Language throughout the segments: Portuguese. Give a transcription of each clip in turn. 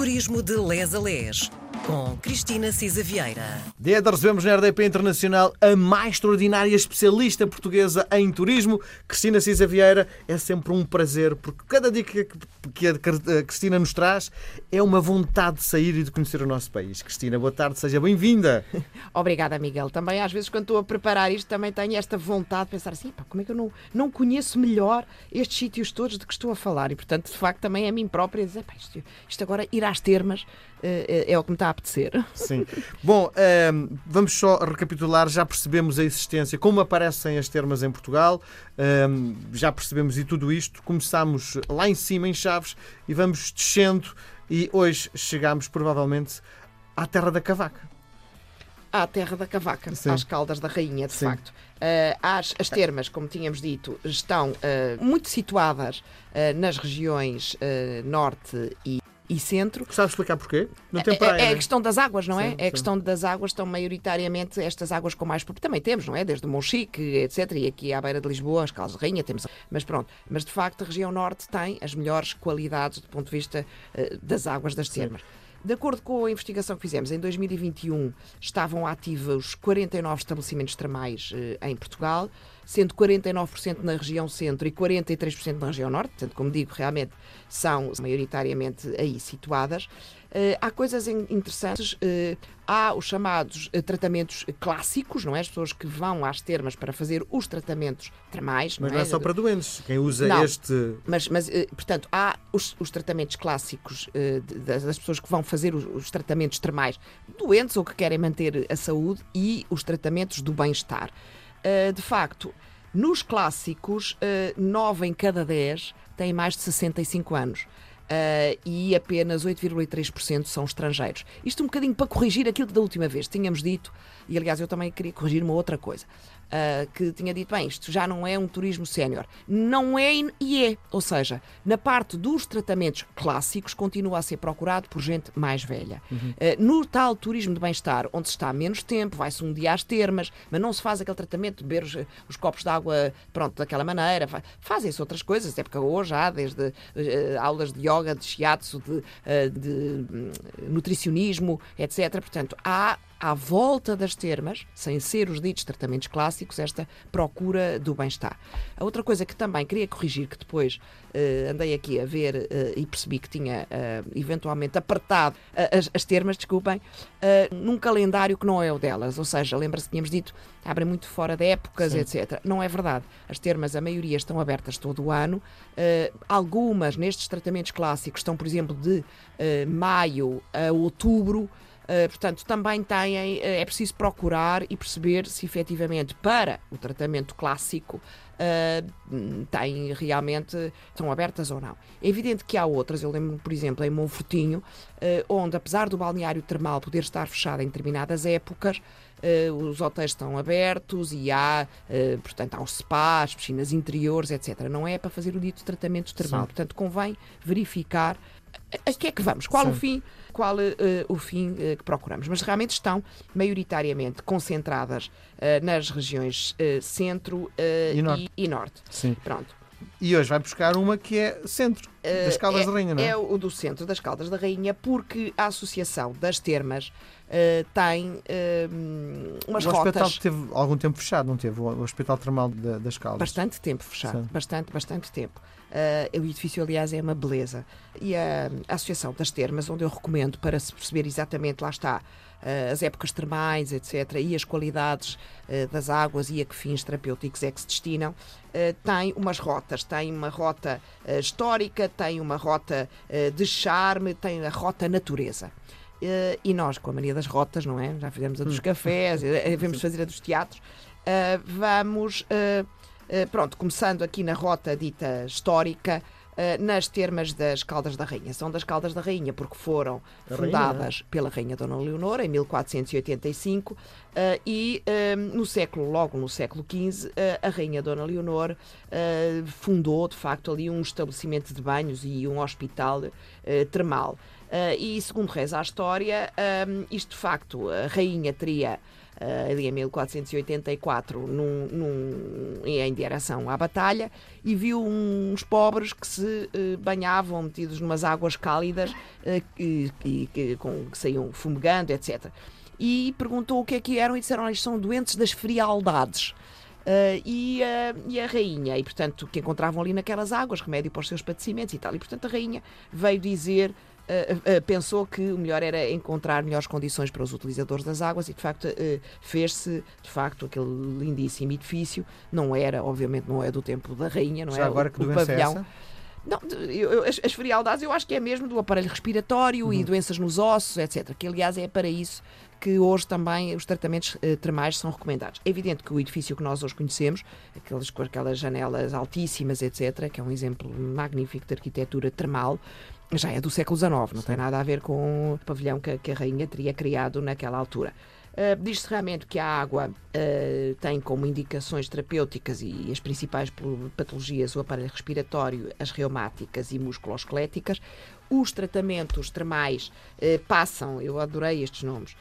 Turismo de Les a Les, com Cristina Cisa Vieira. Dia de recebemos na RDP Internacional a mais extraordinária especialista portuguesa em turismo, Cristina Cisa Vieira. É sempre um prazer, porque cada dica que a Cristina nos traz é uma vontade de sair e de conhecer o nosso país. Cristina, boa tarde, seja bem-vinda. Obrigada, Miguel. Também às vezes quando estou a preparar isto também tenho esta vontade de pensar assim, pá, como é que eu não, não conheço melhor estes sítios todos de que estou a falar? E portanto, de facto, também é a mim própria dizer, pá, isto, isto agora ir às termas é, é o que me está a apetecer. Sim. Bom, ehm, vamos só recapitular. Já percebemos a existência, como aparecem as termas em Portugal, ehm, já percebemos e tudo isto. Começámos lá em cima, em Chaves, e vamos descendo, e hoje chegamos provavelmente à Terra da Cavaca à Terra da Cavaca, Sim. às Caldas da Rainha, de Sim. facto. Uh, as, as termas, como tínhamos dito, estão uh, muito situadas uh, nas regiões norte e e centro. Sabes explicar porquê? Não tem praia, é, é a né? questão das águas, não é? Sim, é a questão das águas, estão maioritariamente estas águas com mais. Também temos, não é? Desde o Monchique, etc. E aqui à beira de Lisboa, as Calças de Rainha, temos. Mas pronto, mas de facto a região norte tem as melhores qualidades do ponto de vista uh, das águas das termas. De acordo com a investigação que fizemos, em 2021 estavam ativos 49 estabelecimentos termais uh, em Portugal, sendo 49% na região centro e 43% na região norte. Portanto, como digo, realmente são maioritariamente aí situadas. Uh, há coisas interessantes. Uh, há os chamados uh, tratamentos clássicos, não é? As pessoas que vão às termas para fazer os tratamentos termais. Mas não é, não é só para doentes. Quem usa não, este. Mas, mas portanto, há os, os tratamentos clássicos das pessoas que vão fazer os, os, tratamentos termais doentes ou que querem manter a saúde e os tratamentos do bem-estar. De facto, nos clássicos, 9 em cada 10 têm mais de 65 anos uh, e apenas 8,3% são estrangeiros. Isto um bocadinho para corrigir aquilo que da última vez tínhamos dito, e aliás eu também queria corrigir uma outra coisa. Uh, que tinha dito, bem, isto já não é um turismo sénior. Não é e é. Ou seja, na parte dos tratamentos clássicos, continua a ser procurado por gente mais velha. Uhum. Uh, no tal turismo de bem-estar, onde se está menos tempo, vai-se um dia às termas, mas não se faz aquele tratamento de beber os, os copos de água, pronto, daquela maneira. Fazem-se outras coisas, até porque hoje há desde aulas de yoga, de shiatsu, de, de hum, nutricionismo, etc. Portanto, há à volta das termas, sem ser os ditos tratamentos clássicos, esta procura do bem-estar. A outra coisa que também queria corrigir, que depois uh, andei aqui a ver uh, e percebi que tinha uh, eventualmente apertado as, as, termas, desculpem, num calendário que não é o delas. Ou seja, lembra-se que tínhamos dito, abrem muito fora de épocas, Sim. etc. Não é verdade. As termas, a maioria, estão abertas todo o ano. algumas, nestes tratamentos clássicos, estão, por exemplo, de maio a outubro. Uh, portanto, também têm, uh, é preciso procurar e perceber se efetivamente para o tratamento clássico uh, têm realmente, estão abertas ou não. É evidente que há outras, eu lembro por exemplo, em Monfortinho, onde apesar do balneário termal poder estar fechado em determinadas épocas, os hotéis estão abertos e há, portanto, há os spas, piscinas interiores, etc. Não é para fazer o dito tratamento termal. Sim. Portanto, convém verificar a que é que vamos, qual Sim. o fim qual uh, o fim uh, que procuramos. Mas realmente estão maioritariamente concentradas uh, nas regiões centro e norte. E, e norte. Sim. Pronto. E hoje vai buscar uma que é centro das Caldas é, da Rainha, não é? É o do centro das Caldas da Rainha, porque a Associação das Termas uh, tem uh, umas rotas. O hospital teve algum tempo fechado, não teve? O Hospital Termal das Caldas. Bastante tempo fechado, Sim. bastante, bastante tempo. Uh, o edifício, aliás, é uma beleza. E a, a, Associação das Termas, onde eu recomendo para se perceber exatamente, lá está, as épocas termais, etc., e as qualidades uh, das águas e a que fins terapêuticos é que se destinam, tem umas rotas. Tem uma rota histórica, tem uma rota de charme, tem a rota natureza. E nós, com a mania das rotas, não é? Já fizemos a dos hum. cafés, devemos fazer a dos teatros. Vamos eh, pronto, começando aqui na rota dita histórica, eh, nas termas das Caldas da Rainha. São das Caldas da Rainha porque foram a fundadas rainha. pela Rainha Dona Leonor em 1485 e eh, no século, logo no século XV, a Rainha Dona Leonor fundou de facto ali um estabelecimento de banhos e um hospital termal. e segundo reza a história, isto de facto, a Rainha teria ali em 1484, num, num, em direção à batalha, e viu uns pobres que se uh, banhavam metidos numas águas cálidas uh, e, que, com, que saíam fumegando, etc. E perguntou o que é que eram e disseram eles são doentes das frialdades. Uh, e, uh, e, a rainha, e portanto, que encontravam ali naquelas águas, remédio para os seus padecimentos e tal. E portanto, a rainha veio dizer. Uh, pensou que o melhor era encontrar melhores condições para os utilizadores das águas e de facto fez-se de facto aquele lindíssimo edifício não era obviamente não é do tempo da rainha não Já é agora o, que o é pavilhão essa? Não, eu, as, as frialdades eu acho que é mesmo do aparelho respiratório uhum. e doenças nos ossos, etc. Que aliás é para isso que hoje também os tratamentos uh, termais são recomendados. É evidente que o edifício que nós hoje conhecemos, aqueles, com aquelas janelas altíssimas, etc., que é um exemplo magnífico de arquitetura termal, já é do século XIX, não Sim. tem nada a ver com o pavilhão que, que a rainha teria criado naquela altura. Uh, Diz-se realmente que a água uh, tem como indicações terapêuticas e as principais patologias o aparelho respiratório, as reumáticas e musculoesqueléticas. Os tratamentos termais uh, passam, eu adorei estes nomes,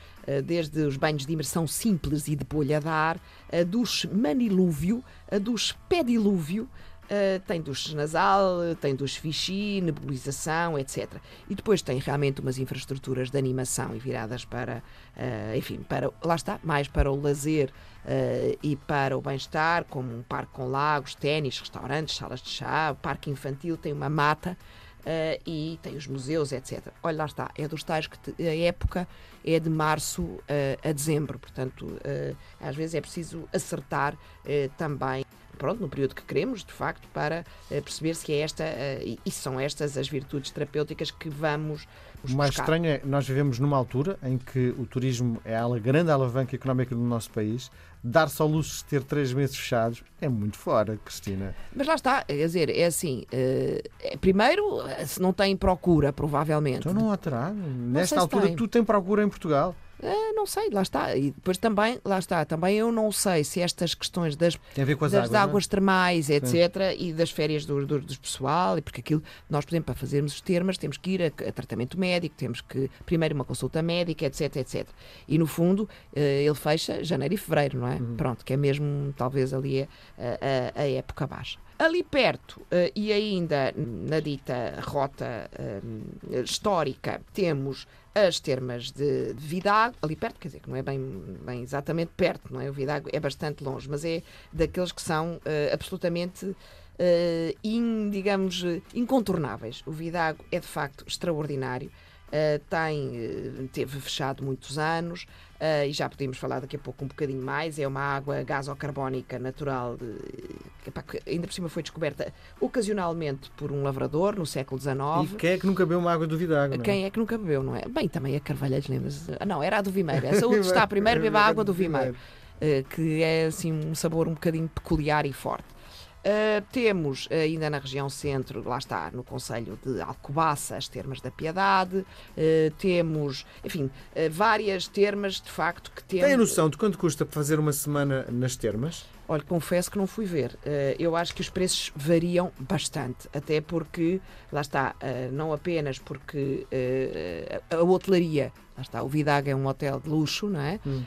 desde os banhos de imersão simples e de bolha de ar, a dos manilúvio, a dos pedilúvio, Uh, tem duches nasal, tem duches fichy, nebulização, etc. E depois tem realmente umas infraestruturas de animação e viradas para, uh, enfim, para, lá está, mais para o lazer uh, e para o bem-estar, como um parque com lagos, ténis, restaurantes, salas de chá, parque infantil, tem uma mata. Uh, e tem os museus, etc. Olha, lá está, é dos tais que te, a época é de março uh, a dezembro, portanto, uh, às vezes é preciso acertar também pronto, no período que queremos, de facto, para uh, perceber se é esta uh, e são estas as virtudes terapêuticas que vamos o mais buscar. estranho é nós vivemos numa altura em que o turismo é a grande alavanca económica do nosso país. Dar-se ao luxo de ter três meses fechados é muito fora, Cristina. Mas lá está, quer dizer, é assim: uh, primeiro, se não tem procura, provavelmente. Então não há terá. Nesta altura, tem. tu tem procura em Portugal. Uh, não sei, lá está. E depois também, lá está, também eu não sei se estas questões das, das águas, águas é? termais, etc., Sim. e das férias do, do, do, pessoal, e porque aquilo, nós, por exemplo, para fazermos os termos, temos que ir a, a, tratamento médico, temos que, primeiro, uma consulta médica, etc., etc. E no fundo, uh, ele fecha janeiro e fevereiro, não é? Uhum. Pronto, que é mesmo, talvez, ali a, a, a época baixa. Ali perto, uh, e ainda na dita rota uh, histórica, temos as termas de, Vidago, ali perto, quer dizer, que não é bem, bem exatamente perto, não é? O Vidago é bastante longe, mas é daqueles que são uh, absolutamente in, digamos, incontornáveis. O Vidago é de facto extraordinário. Uh, tem, uh, teve fechado muitos anos uh, e já podemos falar daqui a pouco um bocadinho mais. É uma água gasocarbónica natural, de, que, ainda por cima foi descoberta ocasionalmente por um lavrador no século XIX. E quem é que nunca bebeu uma água do Vidago? Não é? Quem é que nunca bebeu, não é? Bem, também a Carvalhais, lembra-se? Ah, não, era a do Vimeiro. A saúde está primeiro, beba a água do Vimeiro. que é assim um sabor um bocadinho peculiar e forte. Uh, temos ainda na região centro, lá está, no Conselho de Alcobaça, as termas da Piedade. Uh, temos, enfim, várias termas de facto que temos. Tem a noção de quanto custa fazer uma semana nas termas? Olha, confesso que não fui ver. Uh, eu acho que os preços variam bastante, até porque, lá está, uh, não apenas porque uh, a hotelaria, lá está, o Vidaga é um hotel de luxo, não é? Hum.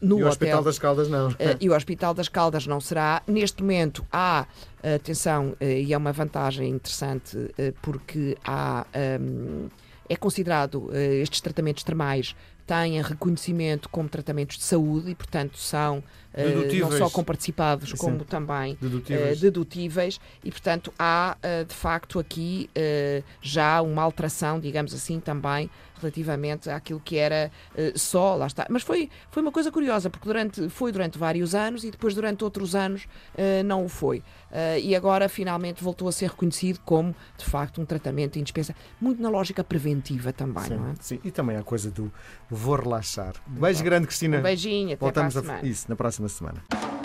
no e o hotel, Hospital das Caldas não. e o Hospital das Caldas não será. Neste momento há, atenção, e é uma vantagem interessante, porque há. Um, é considerado estes tratamentos termais têm reconhecimento como tratamentos de saúde e, portanto, são uh, não só comparticipados, como também dedutíveis. Uh, dedutíveis. e, portanto, há uh, de facto aqui já uma alteração, digamos assim, também relativamente àquilo que era só, lá está. Mas foi, foi uma coisa curiosa, porque durante, foi durante vários anos e depois durante outros anos não o foi. e agora finalmente voltou a ser reconhecido como, de facto, um tratamento indispensável, muito na lógica preventiva também, sim, não é? Sim, e também a coisa do vou relaxar. beijo grande, Cristina. Um beijinho, até Voltamos a, a isso na próxima semana.